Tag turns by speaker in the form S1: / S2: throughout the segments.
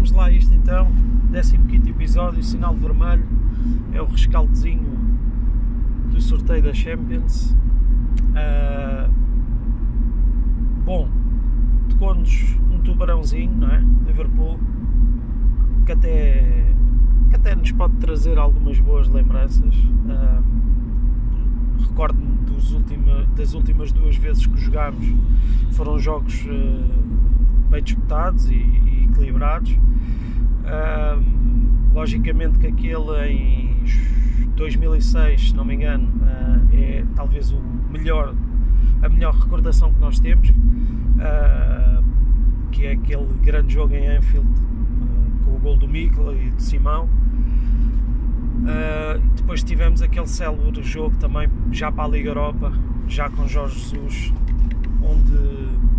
S1: vamos lá isto então. 15 episódio, sinal vermelho. É o rescaldozinho do sorteio da Champions. Uh, bom, tocou-nos um tubarãozinho, não é? Liverpool, que até, que até nos pode trazer algumas boas lembranças. Uh, Recordo-me das últimas duas vezes que jogámos, foram jogos uh, bem disputados e equilibrados. Uh, logicamente que aquele em 2006, se não me engano, uh, é talvez o melhor, a melhor recordação que nós temos, uh, que é aquele grande jogo em Anfield com o gol do Mikla e do Simão. depois tivemos aquele célebre jogo também já para a Liga Europa, já com Jorge Jesus, onde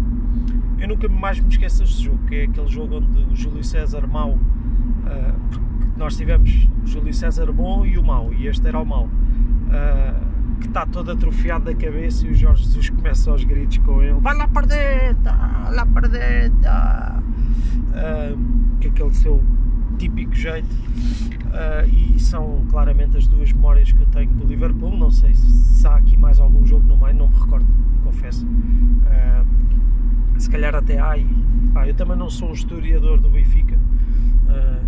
S1: eu nunca mais me esqueço deste jogo, que é aquele jogo onde o Júlio César mau, porque nós tivemos o Júlio César bom e o mau, e este era o mau, uh, que está todo atrofiado da cabeça e o Jorge Jesus começa aos gritos com ele: Vai lá para dentro, lá para dentro, uh, que é aquele seu típico jeito. E são claramente as duas memórias que eu tenho do Liverpool. Não sei se há aqui mais algum jogo no meio, não me recordo, confesso. Uh, se calhar até há. Pá, eu também não sou um historiador do Benfica. Uh,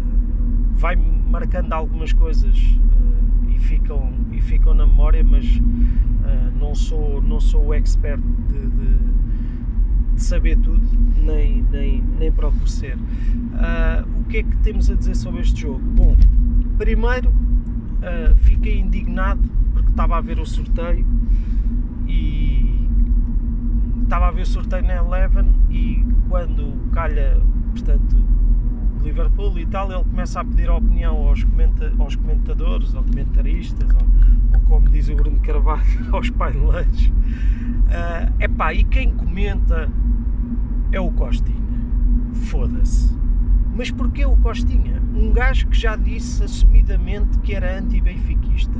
S1: vai marcando algumas coisas uh, e, ficam, e ficam na memória, mas uh, não, sou, não sou o expert de, de, de saber tudo, nem, nem, nem procuro ser. o que é que temos a dizer sobre este jogo? Bom, primeiro fiquei indignado porque estava a ver o sorteio e estava a ver o sorteio na Eleven e quando calha, portanto, o Liverpool e tal, ele começa a pedir a opinião aos, comenta aos comentadores, aos comentaristas, ou, ou, como diz o Bruno Carvalho, aos paineleiros. É uh, epá, e quem comenta é o Costinha. Foda-se. Mas porquê o Costinha? Um gajo que já disse assumidamente que era anti-benfiquista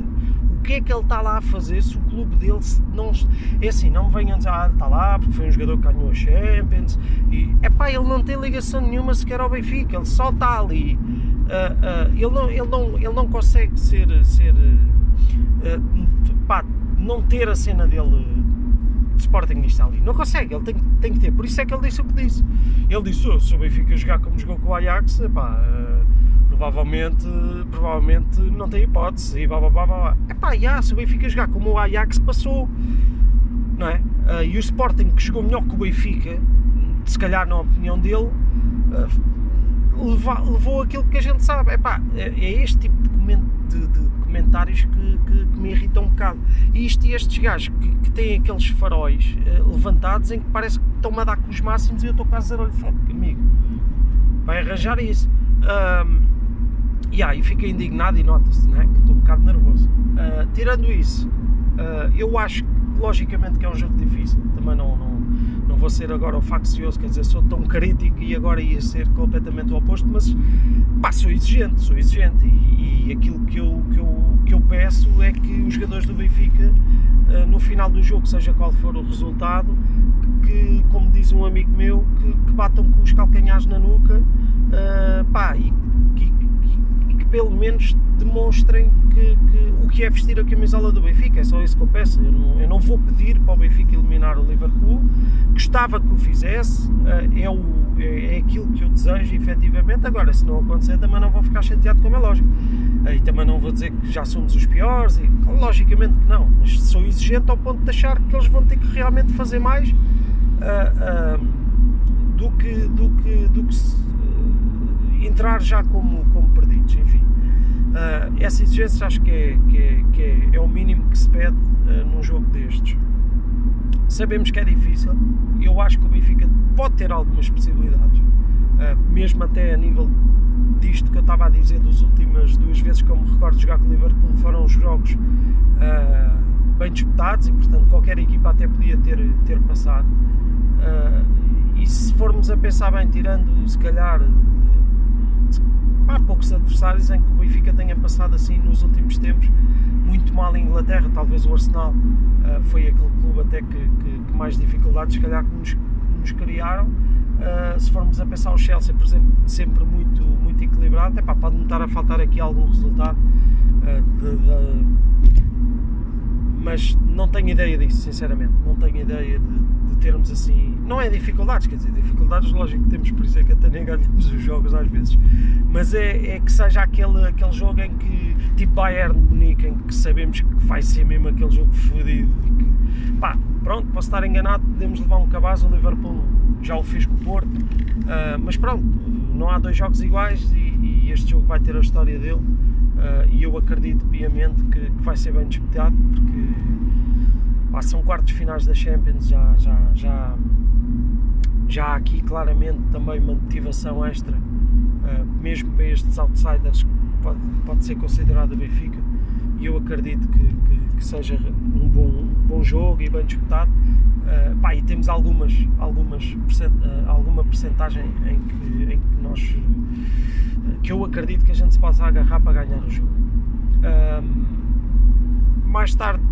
S1: que é que ele está lá a fazer se o clube dele não. É assim, não venham dizer, ah, está lá porque foi um jogador que ganhou a Champions. E, epá, ele não tem ligação nenhuma sequer ao Benfica, ele só está ali. Uh, uh, ele, não, ele, não, ele não consegue ser. ser uh, pá, não ter a cena dele de Sportingista ali. Não consegue, ele tem, tem que ter. Por isso é que ele disse o que disse. Ele disse: oh, se o Benfica jogar como jogou com o Ajax, pá provavelmente, provavelmente não tem hipótese e blá blá blá blá. Epá, já, se o Benfica jogar como o Ajax passou, não é? Uh, e o Sporting que jogou melhor que o Benfica, se calhar na opinião dele, leva, levou aquilo que a gente sabe. Epá, é, é este tipo de, coment, de, de comentários que, que, que, me irritam um bocado. E isto e estes gajos que, que têm aqueles faróis uh, levantados em que parece que estão-me a dar com os máximos e eu estou quase a dizer, olha, amigo, vai arranjar isso. Yeah, e fiquei indignado e nota-se né, que estou um bocado nervoso. Uh, tirando isso, uh, eu acho logicamente que é um jogo difícil. Também não, não, não vou ser agora o faccioso, quer dizer, sou tão crítico e agora ia ser completamente o oposto, mas pá, sou exigente, sou exigente. E, e aquilo que eu, que, eu, que eu peço é que os jogadores do Benfica, uh, no final do jogo, seja qual for o resultado, que, como diz um amigo meu, que, que batam com os calcanhares na nuca pá, e pelo menos demonstrem que, que, o que é vestir a camisola do Benfica, é só isso que eu peço. Eu não, eu não vou pedir para o Benfica eliminar o Liverpool, gostava que o fizesse, eh, é, o, é, é aquilo que eu desejo efetivamente. Agora, se não acontecer, também não vou ficar chateado, como é lógico. E também não vou dizer que já somos os piores, e, logicamente que não, mas sou exigente ao ponto de achar que eles vão ter que realmente fazer mais uh, uh, do que, do que, do que se, entrar já como, como perdidos, enfim. Uh, essa exigência acho que é, que é, que é, é, o mínimo que se pede uh, num jogo destes. Sabemos que é difícil, eu acho que o Benfica pode ter algumas possibilidades, uh, mesmo até a nível disto que eu estava a dizer das últimas duas vezes que eu me recordo de jogar com o Liverpool foram os jogos bem disputados e portanto qualquer equipa até podia ter, ter passado. e se formos a pensar bem, tirando se calhar há poucos adversários em que o Benfica tenha passado assim nos últimos tempos muito mal em Inglaterra. Talvez o Arsenal uh, foi aquele clube até que, que, que, mais dificuldades, se calhar, que nos, nos criaram. Uh, se formos a pensar o Chelsea, por exemplo, sempre muito, muito equilibrado, epá, pode-me estar a faltar aqui algum resultado, uh, de, de, mas não tenho ideia disso, sinceramente. Não tenho ideia de, de, termos assim. Não é dificuldades, quer dizer, dificuldades, lógico que temos, por isso é que até nem ganhamos os jogos às vezes, mas é, é que seja aquele, aquele jogo em que, tipo Bayern de Munique, em que sabemos que vai ser mesmo aquele jogo fodido e que, pá, pronto, posso estar enganado, podemos levar um cabaz, o Liverpool já o fez com o Porto, uh, mas pronto, não há dois jogos iguais e, e, este jogo vai ter a história dele uh, e eu acredito piamente que, que, vai ser bem disputado porque pá, são quartos finais da Champions, já, já, já, já aqui claramente também uma motivação extra, uh, mesmo para estes outsiders, pode, pode ser considerado Benfica e eu acredito que, que, que seja um bom, um bom jogo e bem disputado Uh, pá, e temos algumas, algumas percent, uh, alguma percentagem em que, em que nós uh, que eu acredito que a gente se possa agarrar para ganhar o jogo. mais tarde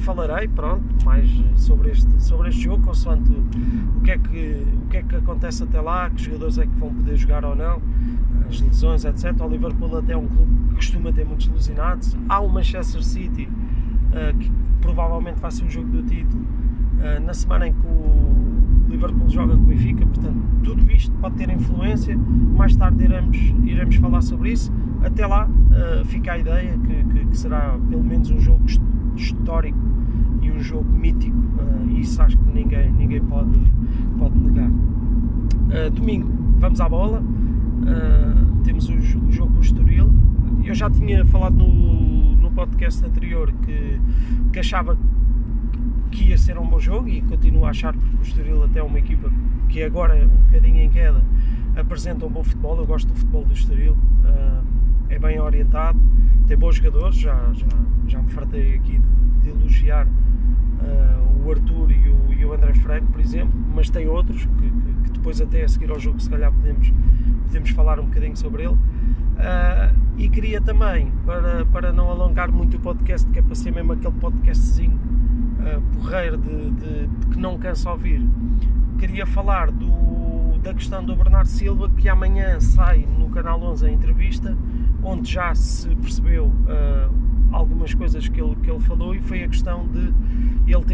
S1: falarei, pronto, mais sobre este, sobre este jogo, consoante o, que é que, o que é que acontece até lá, que jogadores é que vão poder jogar ou não, as lesões, etc. O Liverpool até é um clube que costuma ter muitos lesionados. Há o Manchester City, que provavelmente vai ser o jogo do título, eh, na semana em que o Liverpool joga com o Benfica, portanto, tudo isto pode ter influência. Mais tarde iremos, iremos falar sobre isso. Até lá, uh, fica a ideia que, que, que, será pelo menos um jogo histórico e um jogo mítico, uh, isso acho que ninguém, ninguém pode, pode negar. Uh, domingo, vamos à bola. temos o, o jogo com o Estoril. Eu já tinha falado no, no podcast anterior que, que achava que ia ser um bom jogo e continuo a achar porque o Estoril até é uma equipa que agora é um bocadinho em queda apresenta um bom futebol, eu gosto do futebol do Estoril uh, é bem orientado tem bons jogadores, já, já, já me fartei aqui de, de elogiar uh, o Arthur e o, e o, André Franco por exemplo, mas tem outros que, que, que, depois até a seguir ao jogo se calhar podemos, podemos falar um bocadinho sobre ele. Uh, e queria também, para, para não alongar muito o podcast, que é para ser mesmo aquele podcastzinho uh, porreiro de, de, de, que não cansa ouvir, queria falar do, da questão do Bernardo Silva, que amanhã sai no Canal 11 a entrevista, onde já se percebeu algumas coisas que ele, que ele falou e foi a questão de ele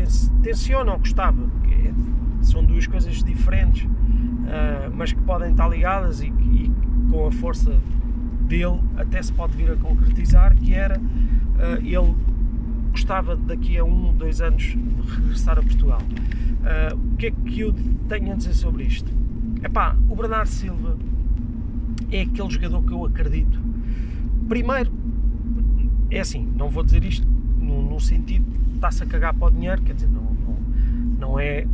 S1: tenciona ou gostava, é, são duas coisas diferentes, uh, mas que podem estar ligadas e, e, com a força dele até se pode vir a concretizar, que era uh, ele gostava daqui a um, dois anos regressar a Portugal. Uh, o que é que eu tenho a dizer sobre isto? Epá, o Bernardo Silva é aquele jogador que eu acredito. Primeiro, é assim, não vou dizer isto no, no sentido de está-se a cagar para o dinheiro, quer dizer, não, não, não é.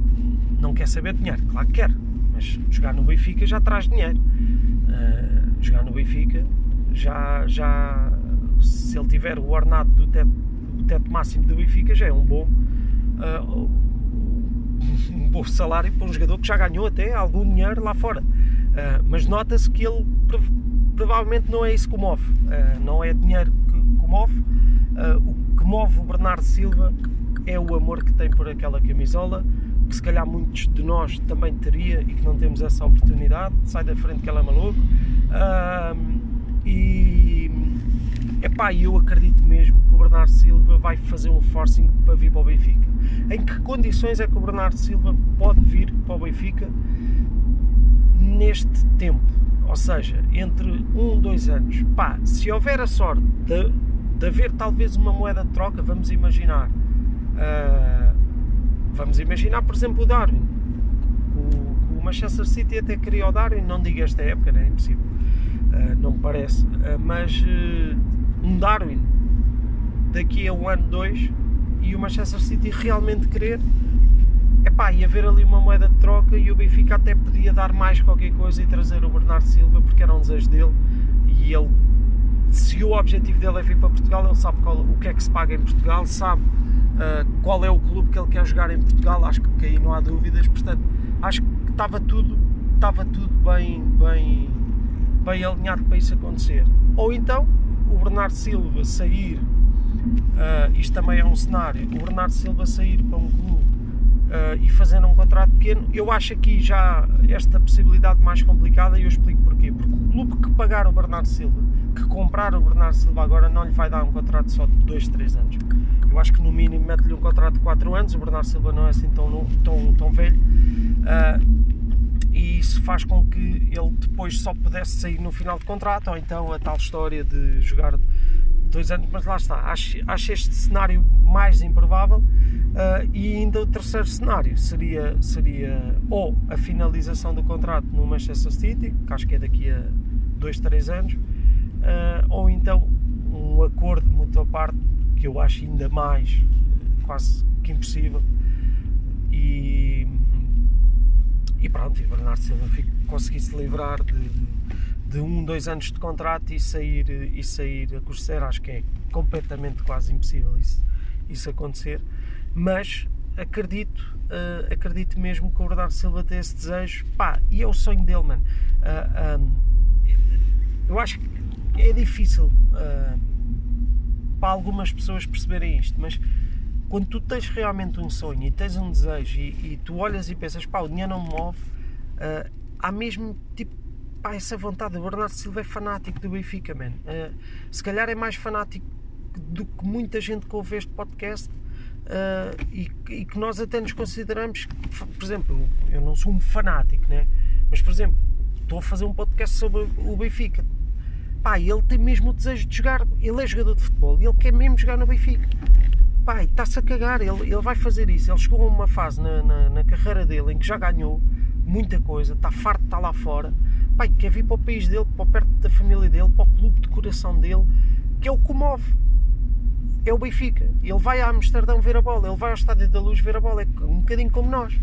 S1: não quer saber de dinheiro, claro que quer, mas jogar no Benfica já traz dinheiro. Uh, jogar no Benfica já, já se ele tiver o ornado do teto teto máximo do Benfica já é um bom, uh, um bom salário para um jogador que já ganhou até algum dinheiro lá fora. Uh, mas nota-se que ele provavelmente não é isso que o move, não é dinheiro que, que move. o que move o Bernardo Silva é o amor que tem por aquela camisola, que se calhar muitos de nós também teria e que não temos essa oportunidade. Sai da frente que ela é maluco. e epá, eu acredito mesmo o Bernardo Silva vai fazer um forcing para vir para o Benfica. Em que condições é que o Bernardo Silva pode vir para o Benfica neste tempo? Ou seja, entre um, dois anos. Pá, se houver a sorte de, de haver talvez uma moeda de troca, vamos imaginar. Uh, vamos imaginar, por exemplo, o Darwin. O, o Manchester City até queria o Darwin, não digo esta época, não é impossível. Uh, não me parece. Uh, mas um Darwin daqui a um ano, dois, e o Manchester City realmente querer, epá, e haver ali uma moeda de troca e o Benfica até podia dar mais qualquer coisa e trazer o Bernardo Silva porque era um desejo dele e ele se o objetivo dele é vir para Portugal, ele sabe qual, o que é que se paga em Portugal, sabe uh, qual é o clube que ele quer jogar em Portugal, acho que aí não há dúvidas, portanto, acho que estava tudo, estava tudo bem, bem, bem alinhado para isso acontecer. Ou então o Bernardo Silva sair Uh, isto também é um cenário. O Bernardo Silva sair para um clube uh, e fazer um contrato pequeno. Eu acho aqui já esta possibilidade mais complicada e eu explico porquê. Porque clube que pagar o Bernardo Silva, que comprar o Bernardo Silva agora, não lhe vai dar um contrato só de 2, 3 anos. Eu acho que no mínimo mete-lhe um contrato de 4 anos. O Bernardo Silva não é assim tão, tão, tão velho. Uh, e isso faz com que ele depois só pudesse sair no final de contrato, ou então a tal história de jogar dois anos, mas lá está, acho, acho este cenário mais improvável uh, e ainda o terceiro cenário seria, seria ou a finalização do contrato no Manchester City, que acho que é daqui a dois, três anos, uh, ou então um acordo de mutua parte, que eu acho ainda mais quase que impossível. E e pronto, e Bernardo Silva conseguisse livrar de, de, um, dois anos de contrato e sair, e sair a cruzeiro, acho que é completamente quase impossível isso, isso acontecer, mas acredito, uh, acredito mesmo que o Bernardo Silva tem esse desejo, pá, e é o sonho dele, mano. Uh, eh, um, eu acho que é difícil uh, para algumas pessoas perceberem isto, mas quando tu tens realmente um sonho e tens um desejo e, e tu olhas e pensas, pá, o dinheiro não me move, uh, há mesmo tipo, pá, essa vontade. O Bernardo Silva é fanático do Benfica, man. Uh, se calhar é mais fanático do que muita gente que ouve este podcast uh, e, e, que nós até nos consideramos, por exemplo, eu não sou um fanático, né? mas por exemplo, estou a fazer um podcast sobre o Benfica. Pá, ele tem mesmo o desejo de jogar, ele é jogador de futebol e ele quer mesmo jogar no Benfica pai, está-se a cagar, ele, ele vai fazer isso. Ele chegou a uma fase na, na, na, carreira dele em que já ganhou muita coisa, está farto de estar lá fora. Pai, quer vir para o país dele, para perto da família dele, para o clube de coração dele, que é o que move. É o Benfica. Ele vai a Amsterdão ver a bola, ele vai ao Estádio da Luz ver a bola, é um bocadinho como nós.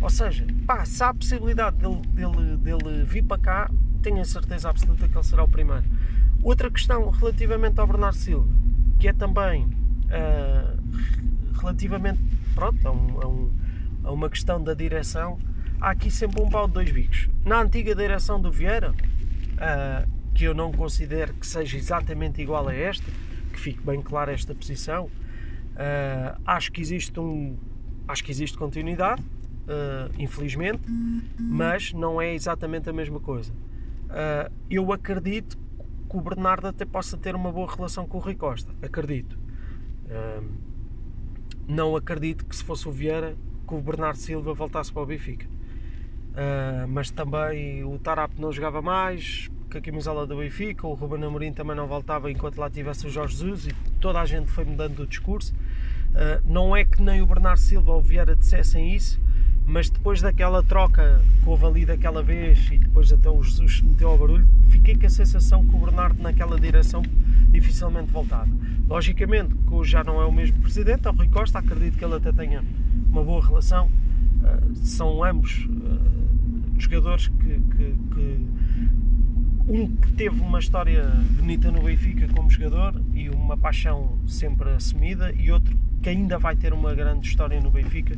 S1: Ou seja, pá, se há a possibilidade dele, dele, dele vir para cá, tenho a certeza absoluta que ele será o primeiro. Outra questão relativamente ao Bernardo Silva, que é também uh, relativamente pronto, a, um, a, um, a, uma questão da direção, há aqui sempre um pau de dois bicos. Na antiga direção do Vieira, uh, que eu não considero que seja exatamente igual a esta, que fique bem clara esta posição, uh, acho que existe um acho que existe continuidade, infelizmente, mas não é exatamente a mesma coisa. eu acredito que o Bernardo até possa ter uma boa relação com o Rui Costa. Acredito não acredito que se fosse o Vieira que o Bernardo Silva voltasse para o Benfica. Uh, mas também o Tarap não jogava mais com a camisola do Benfica, o Ruben Amorim também não voltava enquanto lá tivesse o Jorge Jesus e toda a gente foi mudando o discurso. Uh, não é que nem o Bernardo Silva ou o Vieira dissessem isso, mas depois daquela troca que houve ali daquela vez e depois até o Jesus se meteu ao barulho, fiquei com a sensação que o Bernardo naquela direção dificilmente voltava. Logicamente que hoje já não é o mesmo presidente, é o Rui Costa, acredito que ele até tenha uma boa relação, uh, são ambos uh, jogadores que, que, que, um que teve uma história bonita no Benfica como jogador e uma paixão sempre assumida e outro que ainda vai ter uma grande história no Benfica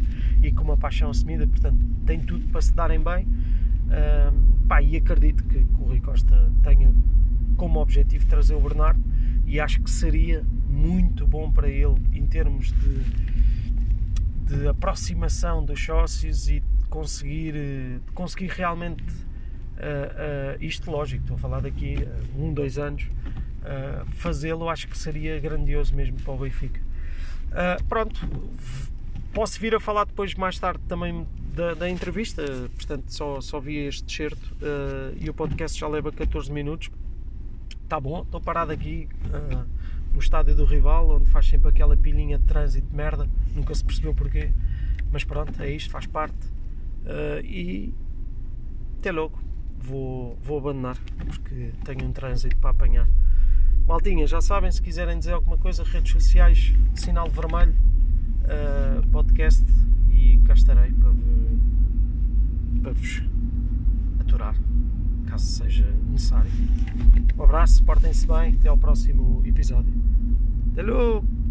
S1: e com uma paixão assumida, portanto tem tudo para se darem bem. Uh, pá, e acredito que, que, o Rui Costa tenha como objetivo trazer o Bernardo e acho que seria muito bom para ele em termos de, de aproximação dos sócios e de conseguir, de conseguir realmente uh, uh, isto lógico, estou a falar daqui uh, um, dois anos, uh, fazê-lo acho que seria grandioso mesmo para o Benfica. Pronto, posso vir a falar depois mais tarde também da, da entrevista, portanto só, só vi este certo uh, e o podcast já leva 14 minutos. Tá bom, estou parado aqui uh, no estádio do rival, onde faz sempre aquela pilhinha de trânsito de merda, nunca se percebeu porquê, mas pronto, é isto, faz parte. e até logo, vou, vou abandonar porque tenho um trânsito para apanhar. Maltinha, já sabem, se quiserem dizer alguma coisa, redes sociais, sinal vermelho, uh, podcast e cá estarei para, para vos aturar, caso seja necessário. Um abraço, portem-se bem, até ao próximo episódio. Até logo!